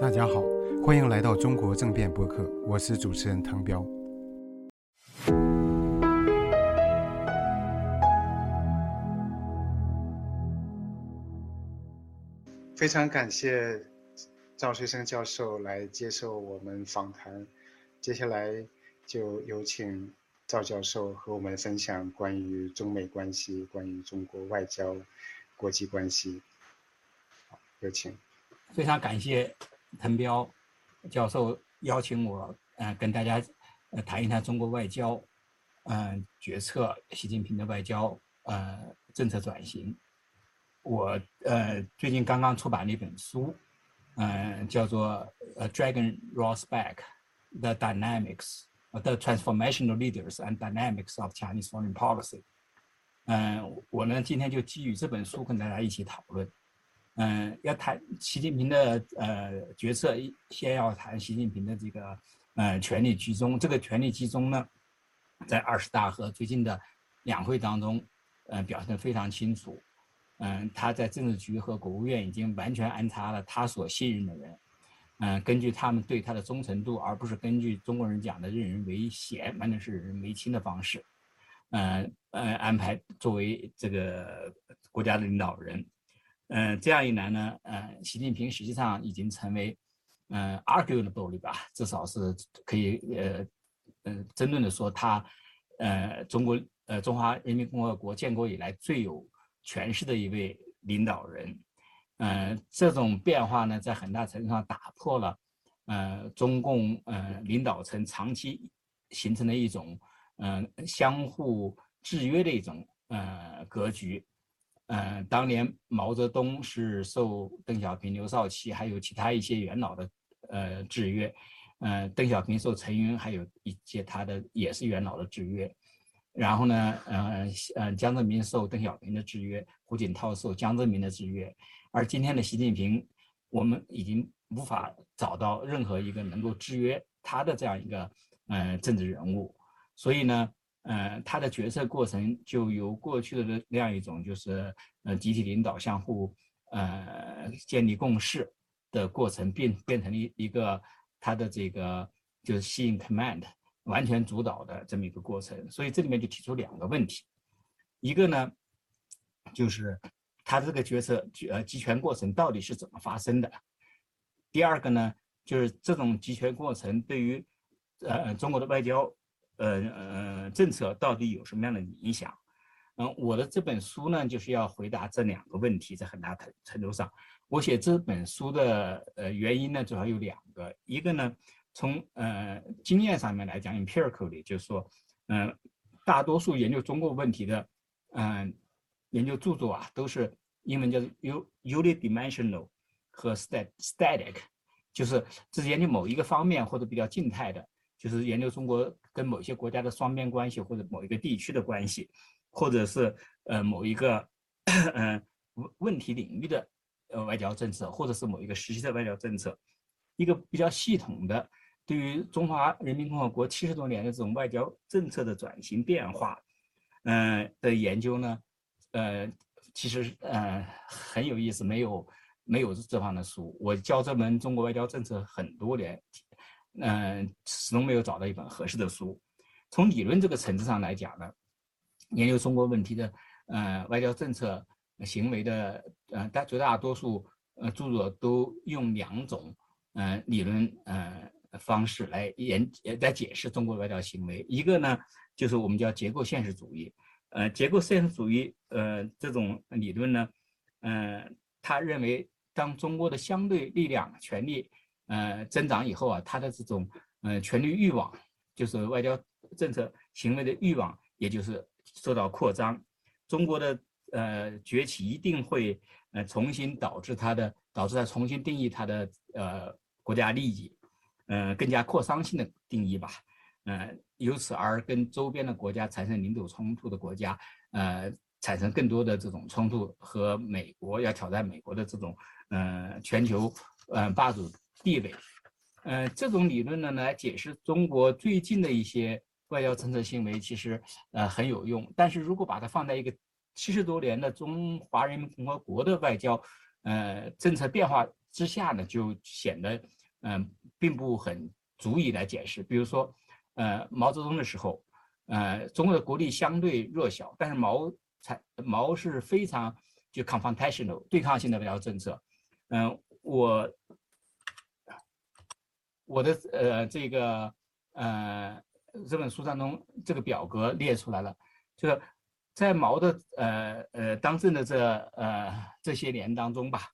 大家好，欢迎来到中国政变播客，我是主持人唐彪。非常感谢赵学生教授来接受我们访谈，接下来就有请赵教授和我们分享关于中美关系、关于中国外交、国际关系。好，有请。非常感谢滕彪教授邀请我，呃，跟大家呃谈一谈中国外交，嗯，决策习近平的外交呃政策转型。我呃最近刚刚出版了一本书，嗯，叫做《Dragon Rolls Back: The Dynamics, the Transformational Leaders and Dynamics of Chinese Foreign Policy》。嗯，我呢今天就基于这本书跟大家一起讨论。嗯，要谈习近平的呃决策，先要谈习近平的这个呃权力集中。这个权力集中呢，在二十大和最近的两会当中，呃表现得非常清楚。嗯，他在政治局和国务院已经完全安插了他所信任的人，嗯，根据他们对他的忠诚度，而不是根据中国人讲的任人唯贤，完全是任人唯亲的方式，嗯呃安排作为这个国家的领导人，嗯，这样一来呢，呃，习近平实际上已经成为，嗯，arguable 吧，至少是可以呃呃争论的说他，呃，中国呃中华人民共和国建国以来最有。权势的一位领导人，嗯，这种变化呢，在很大程度上打破了，呃，中共呃领导层长期形成的一种，嗯，相互制约的一种呃格局，嗯，当年毛泽东是受邓小平、刘少奇还有其他一些元老的呃制约，嗯，邓小平受陈云还有一些他的也是元老的制约。然后呢，呃，呃，江泽民受邓小平的制约，胡锦涛受江泽民的制约，而今天的习近平，我们已经无法找到任何一个能够制约他的这样一个，呃，政治人物。所以呢，呃，他的决策过程就由过去的那样一种，就是呃，集体领导、相互呃建立共识的过程，变变成了一一个他的这个就是吸引 command。完全主导的这么一个过程，所以这里面就提出两个问题，一个呢，就是他这个决策呃集权过程到底是怎么发生的？第二个呢，就是这种集权过程对于呃中国的外交呃呃政策到底有什么样的影响？嗯，我的这本书呢就是要回答这两个问题，在很大程程度上，我写这本书的呃原因呢主要有两个，一个呢。从呃经验上面来讲，empirically 就是说，嗯，大多数研究中国问题的，嗯，研究著作啊，都是英文叫做 u unidimensional 和 static static，就是只研究某一个方面或者比较静态的，就是研究中国跟某些国家的双边关系或者某一个地区的关系，或者是呃某一个嗯问问题领域的呃外交政策，或者是某一个时期的外交政策，一个比较系统的。对于中华人民共和国七十多年的这种外交政策的转型变化，嗯的研究呢，呃，其实呃很有意思，没有没有这方的书。我教这门中国外交政策很多年，嗯，始终没有找到一本合适的书。从理论这个层次上来讲呢，研究中国问题的呃外交政策行为的呃大绝大多数呃著作都用两种呃理论呃。方式来研呃来解释中国外交行为，一个呢就是我们叫结构现实主义，呃，结构现实主义，呃，这种理论呢，呃，他认为当中国的相对力量、权力，呃，增长以后啊，他的这种，呃，权力欲望，就是外交政策行为的欲望，也就是受到扩张。中国的呃崛起一定会呃重新导致它的导致它重新定义它的呃国家利益。呃，更加扩张性的定义吧，呃，由此而跟周边的国家产生领土冲突的国家，呃，产生更多的这种冲突和美国要挑战美国的这种，呃，全球，呃，霸主地位，呃，这种理论呢，来解释中国最近的一些外交政策行为，其实呃很有用。但是如果把它放在一个七十多年的中华人民共和国的外交，呃，政策变化之下呢，就显得嗯，并不很足以来解释。比如说，呃，毛泽东的时候，呃，中国的国力相对弱小，但是毛才毛是非常就 confrontational 对抗性的外交政策。嗯，我我的呃这个呃这本书当中这个表格列出来了，就是在毛的呃呃当政的这呃这些年当中吧，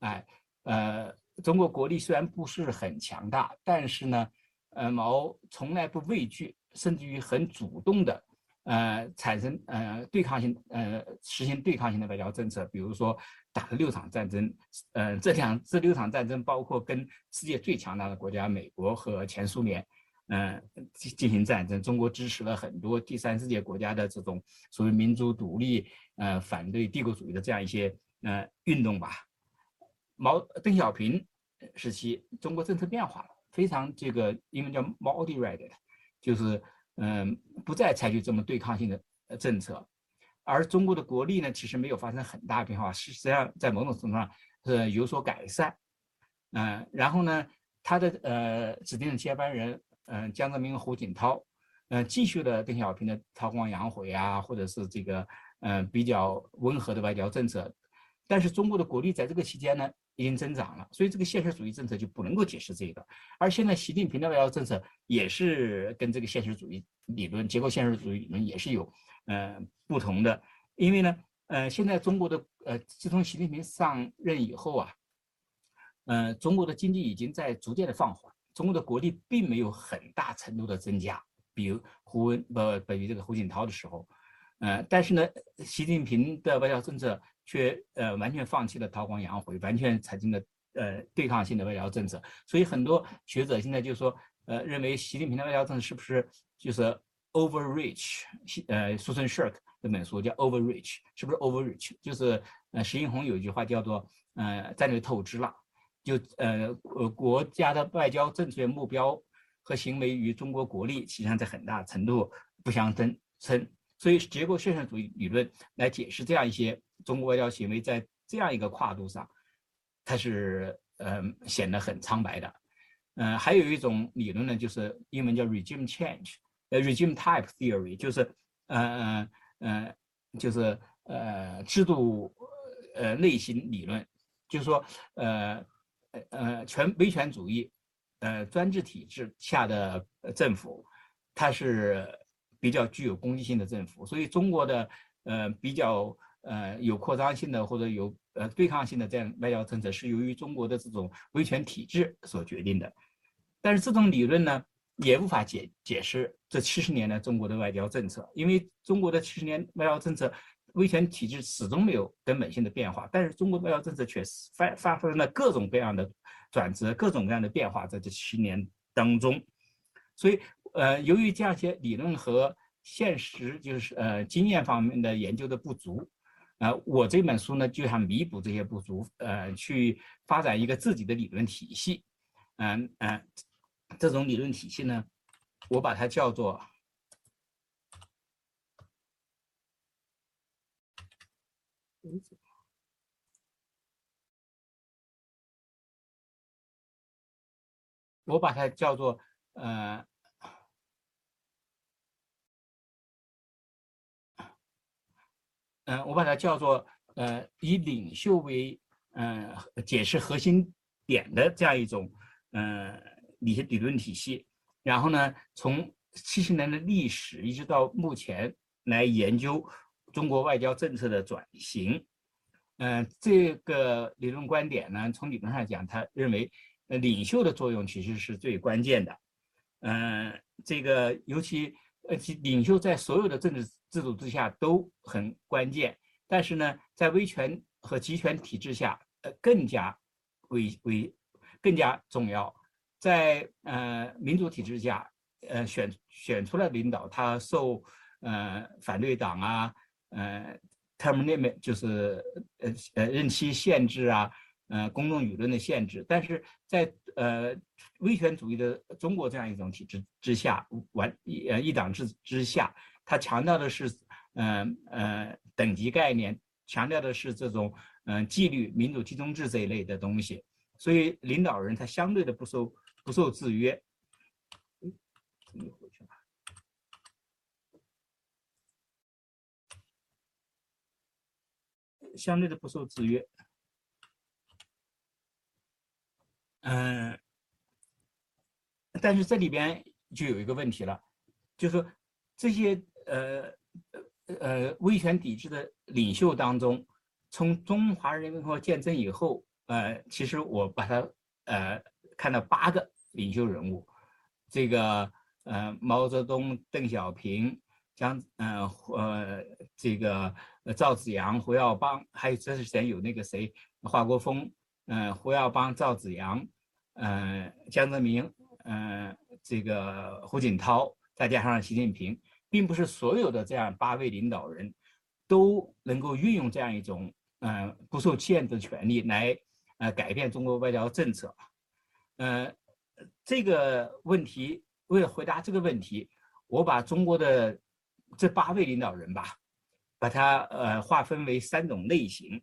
哎呃中国国力虽然不是很强大，但是呢，呃毛从来不畏惧，甚至于很主动的。呃，产生呃对抗性，呃实行对抗性的外交政策，比如说打了六场战争，呃这两这六场战争包括跟世界最强大的国家美国和前苏联，嗯进进行战争，中国支持了很多第三世界国家的这种所谓民族独立，呃反对帝国主义的这样一些呃运动吧。毛邓小平时期，中国政策变化了，非常这个英文叫 moderated，就是。嗯，不再采取这么对抗性的呃政策，而中国的国力呢，其实没有发生很大变化，实际上在某种程度上是有所改善。嗯，然后呢，他的呃指定的接班人，嗯，江泽民、胡锦涛，嗯，继续了邓小平的韬光养晦啊，或者是这个嗯比较温和的外交政策，但是中国的国力在这个期间呢？已经增长了，所以这个现实主义政策就不能够解释这个。而现在习近平的外交政策也是跟这个现实主义理论、结构现实主义理论也是有呃不同的。因为呢，呃，现在中国的呃，自从习近平上任以后啊，呃，中国的经济已经在逐渐的放缓，中国的国力并没有很大程度的增加。比如胡文不等于这个胡锦涛的时候，呃，但是呢，习近平的外交政策。却呃完全放弃了韬光养晦，完全采取了呃对抗性的外交政策。所以很多学者现在就说，呃认为习近平的外交政策是不是就是 overreach？呃，苏森 Shirk 那本书叫 overreach，是不是 overreach？就是呃石英红有一句话叫做呃战略透支了，就呃呃国家的外交政策目标和行为与中国国力实际上在很大程度不相称称。所以结构现实主义理论来解释这样一些。中国外交行为在这样一个跨度上，它是呃显得很苍白的。嗯，还有一种理论呢，就是英文叫 regime change，呃 regime type theory，就是呃呃呃就是呃制度呃类型理论，就是说呃呃权威权主义呃专制体制下的政府，它是比较具有攻击性的政府，所以中国的呃比较。呃，有扩张性的或者有呃对抗性的这样外交政策，是由于中国的这种威权体制所决定的。但是这种理论呢，也无法解解释这七十年的中国的外交政策，因为中国的七十年外交政策，威权体制始终没有根本性的变化，但是中国外交政策却发发生了各种各样的转折，各种各样的变化在这七年当中。所以，呃，由于这样一些理论和现实就是呃经验方面的研究的不足。呃，我这本书呢，就想弥补这些不足，呃，去发展一个自己的理论体系，嗯嗯，这种理论体系呢，我把它叫做，我把它叫做，呃。嗯，我把它叫做呃，以领袖为嗯解释核心点的这样一种嗯理理论体系，然后呢，从七十年的历史一直到目前来研究中国外交政策的转型。嗯，这个理论观点呢，从理论上讲，他认为领袖的作用其实是最关键的。嗯，这个尤其呃领袖在所有的政治。制度之下都很关键，但是呢，在威权和集权体制下，呃，更加为为更加重要。在呃民主体制下，呃选选出来领导，他受呃反对党啊，呃 term limit 就是呃呃任期限制啊，呃公众舆论的限制。但是在呃威权主义的中国这样一种体制之下，完一呃一党制之下。他强调的是，嗯呃等级概念，强调的是这种嗯纪律、民主集中制这一类的东西，所以领导人他相对的不受不受制约。相对的不受制约。嗯，但是这里边就有一个问题了，就是这些呃呃威权抵制的领袖当中，从中华人民共和国建政以后，呃，其实我把它呃看到八个领袖人物，这个呃毛泽东、邓小平、江呃呃这个赵紫阳、胡耀邦，还有这之前有那个谁华国锋。嗯，胡耀邦、赵紫阳，嗯，江泽民，嗯，这个胡锦涛，再加上习近平，并不是所有的这样八位领导人都能够运用这样一种嗯不受限制的权利来呃改变中国外交政策。嗯，这个问题为了回答这个问题，我把中国的这八位领导人吧，把它呃划分为三种类型。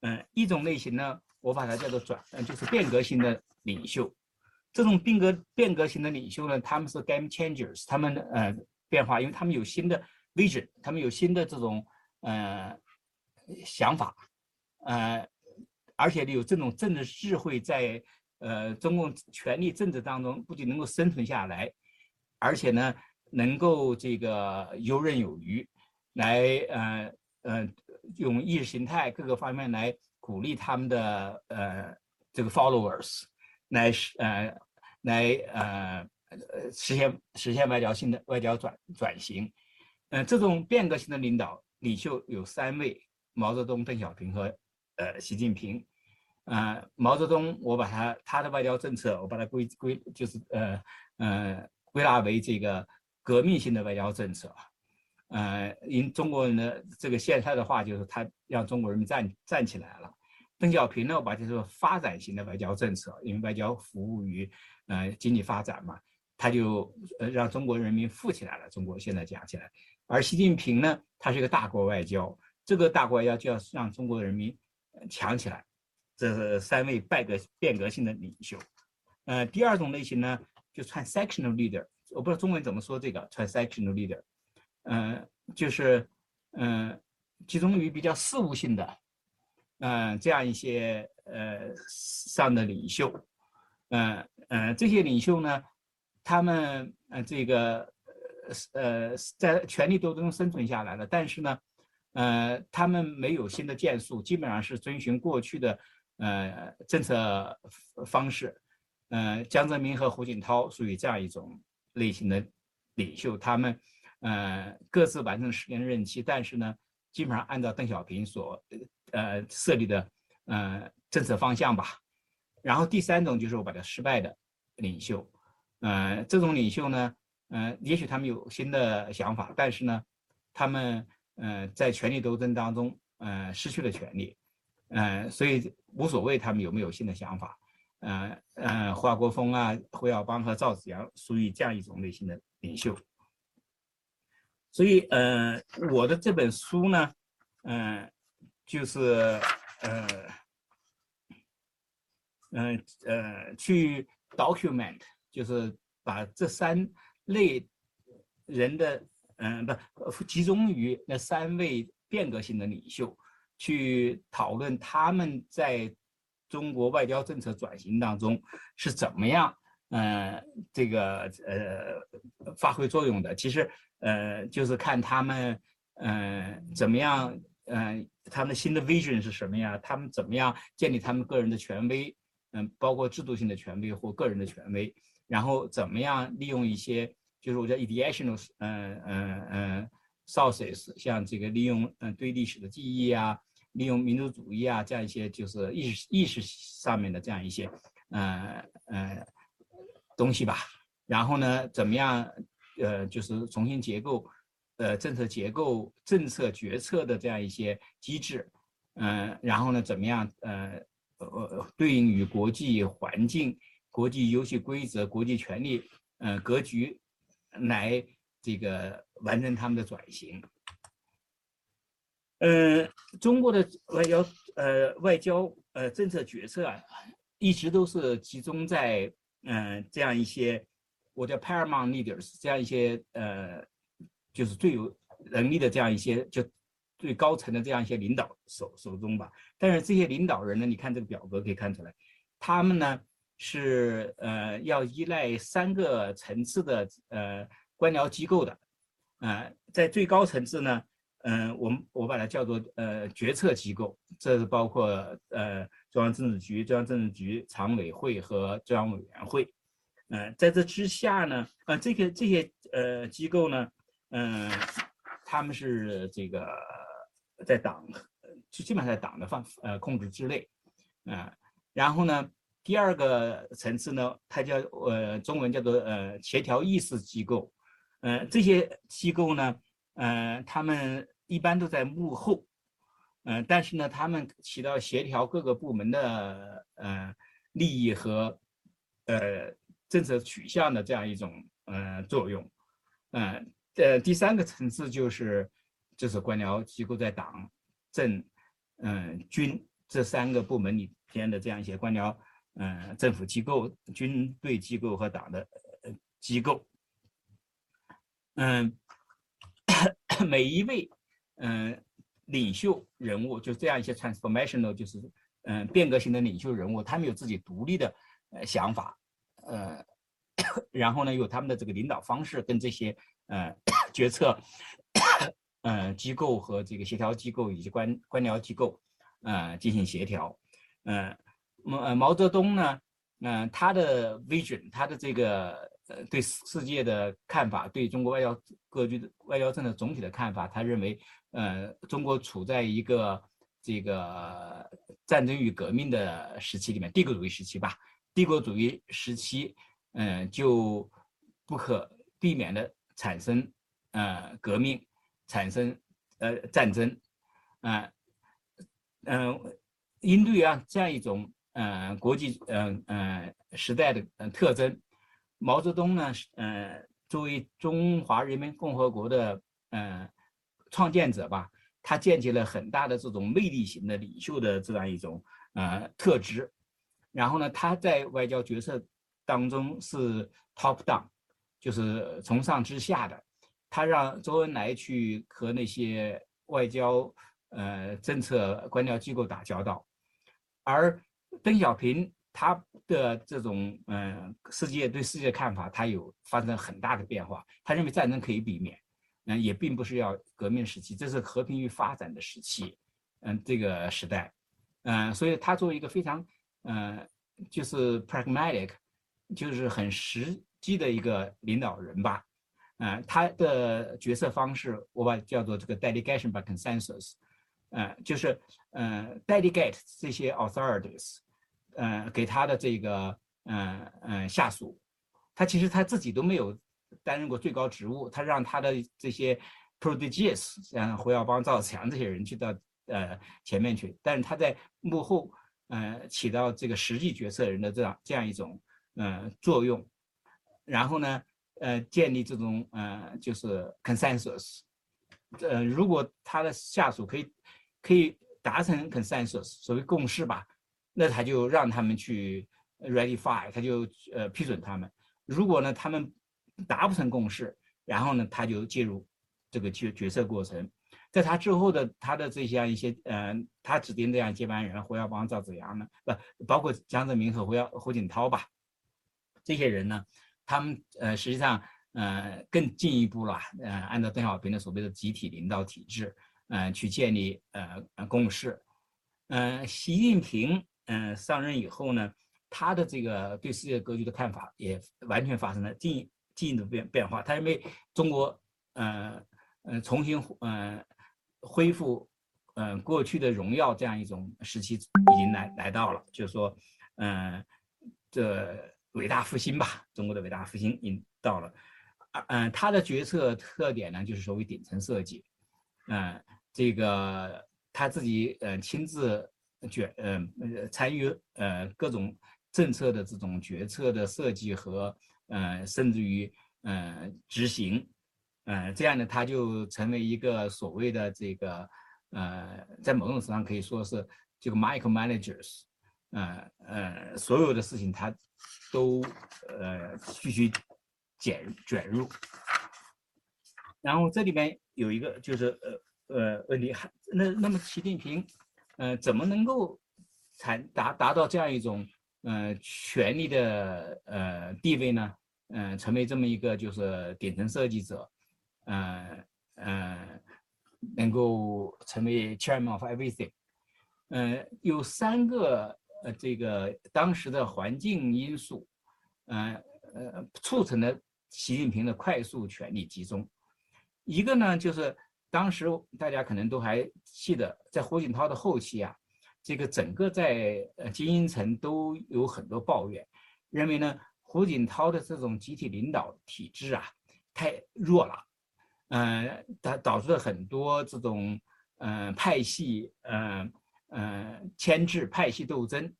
嗯，一种类型呢。我把它叫做转，嗯，就是变革型的领袖。这种变革变革型的领袖呢，他们是 game changers，他们呃变化，因为他们有新的 vision，他们有新的这种呃想法，呃，而且有这种政治智慧，在呃中共权力政治当中不仅能够生存下来，而且呢能够这个游刃有余，来呃呃用意识形态各个方面来。鼓励他们的呃这个 followers 来呃来呃呃实现实现外交性的外交转转型，嗯，这种变革性的领导领袖有三位：毛泽东、邓小平和呃习近平。啊，毛泽东我把他他的外交政策我把它归归就是呃呃归纳为这个革命性的外交政策。呃，因中国人的这个现在的话就是他让中国人民站站起来了。邓小平呢，我把它说发展型的外交政策，因为外交服务于呃经济发展嘛，他就呃让中国人民富起来了。中国现在讲起来，而习近平呢，他是一个大国外交，这个大国外交就要让中国人民强起来。这是三位变革变革性的领袖。呃，第二种类型呢，就 transactional leader，我不知道中文怎么说这个 transactional leader，嗯，就是嗯集中于比较事务性的。嗯，这样一些呃上的领袖，嗯嗯，这些领袖呢，他们呃这个呃在权力斗争中生存下来了，但是呢，呃他们没有新的建树，基本上是遵循过去的呃政策方式。呃，江泽民和胡锦涛属于这样一种类型的领袖，他们呃各自完成十年任期，但是呢，基本上按照邓小平所。呃，设立的呃政策方向吧。然后第三种就是我把它失败的领袖，呃，这种领袖呢，呃，也许他们有新的想法，但是呢，他们呃在权力斗争当中呃失去了权力，呃，所以无所谓他们有没有新的想法。呃呃，华国锋啊、胡耀邦和赵紫阳属于这样一种类型的领袖。所以呃，我的这本书呢，嗯。就是呃，嗯呃，去 document，就是把这三类人的嗯不集中于那三位变革性的领袖，去讨论他们在中国外交政策转型当中是怎么样嗯这个呃发挥作用的。其实呃就是看他们嗯怎么样。嗯，他们新的 vision 是什么呀？他们怎么样建立他们个人的权威？嗯，包括制度性的权威或个人的权威，然后怎么样利用一些，就是我叫 ideational，嗯嗯嗯，sources，像这个利用嗯对历史的记忆啊，利用民族主义啊这样一些就是意识意识上面的这样一些，嗯嗯东西吧。然后呢，怎么样呃就是重新结构。呃，政策结构、政策决策的这样一些机制，嗯，然后呢，怎么样？呃，呃，对应于国际环境、国际游戏规则、国际权力，呃，格局，来这个完成他们的转型。嗯，中国的外交，呃，外交，呃，政策决策啊，一直都是集中在嗯这样一些我叫 paramount leaders 这样一些呃就是最有能力的这样一些就最高层的这样一些领导手手中吧。但是这些领导人呢，你看这个表格可以看出来，他们呢是呃要依赖三个层次的呃官僚机构的，呃在最高层次呢。嗯，我们我把它叫做呃决策机构，这是包括呃中央政治局、中央政治局常委会和中央委员会。嗯，在这之下呢，呃，这个这些呃机构呢，嗯，他们是这个在党，就基本上在党的范呃控制之内，啊，然后呢，第二个层次呢，它叫呃中文叫做呃协调议事机构，嗯，这些机构呢，嗯，他们。一般都在幕后，嗯，但是呢，他们起到协调各个部门的呃利益和呃政策取向的这样一种呃作用，嗯，呃，第三个层次就是就是官僚机构在党政嗯军这三个部门里边的这样一些官僚嗯政府机构、军队机构和党的机构，嗯，每一位。嗯，领袖人物就这样一些 transformational，就是嗯变革型的领袖人物，他们有自己独立的呃想法，呃，然后呢有他们的这个领导方式跟这些呃决策呃机构和这个协调机构以及官官僚机构呃进行协调，嗯毛毛泽东呢，嗯他的 vision，他的这个呃对世界的看法，对中国外交格局的外交政策总体的看法，他认为。呃，中国处在一个这个战争与革命的时期里面，帝国主义时期吧。帝国主义时期，嗯，就不可避免的产生呃革命，产生呃战争，啊，嗯，应对啊这样一种呃国际嗯嗯时代的特征，毛泽东呢，呃，作为中华人民共和国的呃。创建者吧，他建起了很大的这种魅力型的领袖的这样一种呃特质，然后呢，他在外交决策当中是 top down，就是从上至下的，他让周恩来去和那些外交呃政策官僚机构打交道，而邓小平他的这种嗯世界对世界的看法，他有发生很大的变化，他认为战争可以避免。嗯，也并不是要革命时期，这是和平与发展的时期，嗯，这个时代，嗯，所以他作为一个非常，嗯，就是 pragmatic，就是很实际的一个领导人吧，嗯，他的决策方式我把叫做这个 delegation by consensus，嗯，就是嗯 delegate 这些 authorities，嗯，给他的这个嗯嗯下属，他其实他自己都没有。担任过最高职务，他让他的这些 prodigies，像胡耀邦、赵子强这些人去到呃前面去，但是他在幕后，呃，起到这个实际决策人的这样这样一种呃作用，然后呢，呃，建立这种呃就是 consensus，呃，如果他的下属可以可以达成 consensus，所谓共识吧，那他就让他们去 ratify，他就呃批准他们，如果呢他们达不成共识，然后呢，他就介入这个决决策过程。在他之后的他的这些一些，嗯，他指定这样接班人，胡耀邦、赵紫阳呢，不包括江泽民和胡耀胡锦涛吧，这些人呢，他们呃实际上呃更进一步了，呃，按照邓小平的所谓的集体领导体制，嗯，去建立呃共识。嗯，习近平嗯上任以后呢，他的这个对世界格局的看法也完全发生了进。进一步变变化，他认为中国，呃，呃，重新，呃，恢复，呃，过去的荣耀这样一种时期已经来来到了，就是说，嗯，这伟大复兴吧，中国的伟大复兴已经到了，嗯，他的决策特点呢，就是所谓顶层设计，嗯，这个他自己，嗯，亲自决，呃，参与，呃，各种政策的这种决策的设计和。呃，甚至于呃执行，呃这样呢，他就成为一个所谓的这个呃，在某种程度上可以说是这个 micro managers，呃呃，所有的事情他都呃必须卷卷入。然后这里面有一个就是呃呃问题，那那么习近平呃怎么能够才达达到这样一种呃权力的呃地位呢？嗯，成为这么一个就是顶层设计者，嗯嗯，能够成为 chairman of everything，嗯，有三个呃这个当时的环境因素，嗯呃促成了习近平的快速权力集中。一个呢就是当时大家可能都还记得，在胡锦涛的后期啊，这个整个在呃精英层都有很多抱怨，认为呢。胡锦涛的这种集体领导体制啊，太弱了，嗯，导导致了很多这种嗯派系嗯嗯牵制、派系斗争，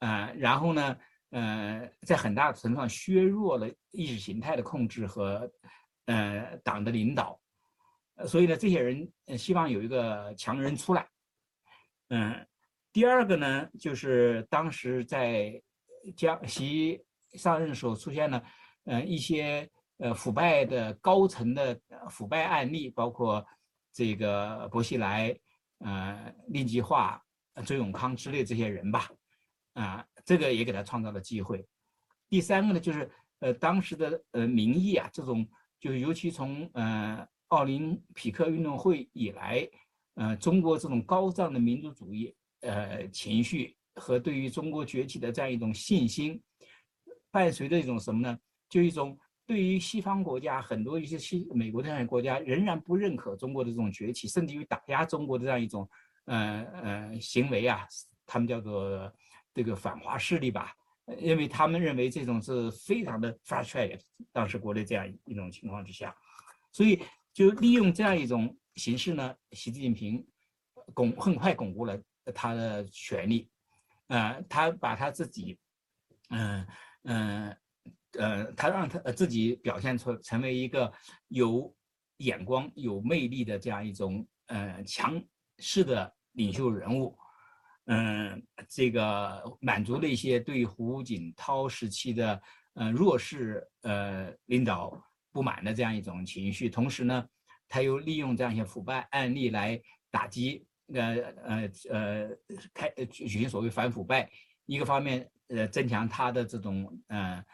呃，然后呢，呃，在很大程度上削弱了意识形态的控制和呃党的领导，呃所以呢，这些人希望有一个强人出来，嗯，第二个呢，就是当时在江西。上任的时候出现了，呃，一些呃腐败的高层的腐败案例，包括这个薄熙来、呃令计划、周永康之类这些人吧，啊，这个也给他创造了机会。第三个呢，就是呃当时的呃民意啊，这种就是尤其从呃奥林匹克运动会以来，呃中国这种高涨的民族主义呃情绪和对于中国崛起的这样一种信心。伴随着一种什么呢？就一种对于西方国家很多一些西美国这样的国家仍然不认可中国的这种崛起，甚至于打压中国的这样一种呃呃行为啊，他们叫做这个反华势力吧，因为他们认为这种是非常的 f r u s t r a t e 当时国内这样一种情况之下，所以就利用这样一种形式呢，习近平巩很快巩固了他的权利，呃，他把他自己嗯。嗯，呃，他让他自己表现出成为一个有眼光、有魅力的这样一种呃强势的领袖人物，嗯，这个满足了一些对胡锦涛时期的呃弱势呃领导不满的这样一种情绪，同时呢，他又利用这样一些腐败案例来打击呃呃呃开举行所谓反腐败，一个方面。呃，增强他的这种呃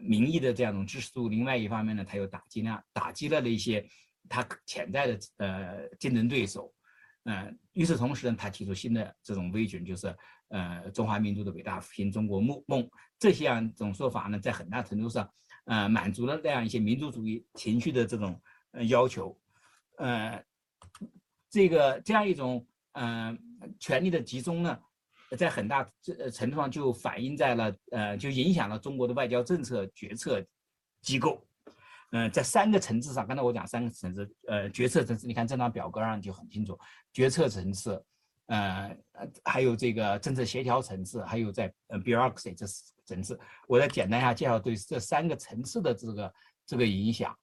民意的这样一种支持度。另外一方面呢，他又打击了打击了一些他潜在的呃竞争对手。嗯，与此同时呢，他提出新的这种威权就是呃中华民族的伟大复兴中国梦梦。这些样种说法呢，在很大程度上呃满足了这样一些民族主义情绪的这种呃要求。呃，这个这样一种嗯权力的集中呢。在很大程度上就反映在了，呃，就影响了中国的外交政策决策机构，嗯，在三个层次上，刚才我讲三个层次，呃，决策层次，你看这张表格上就很清楚，决策层次，呃，还有这个政策协调层次，还有在呃 bureaucracy 这层次，我再简单一下介绍对这三个层次的这个这个影响，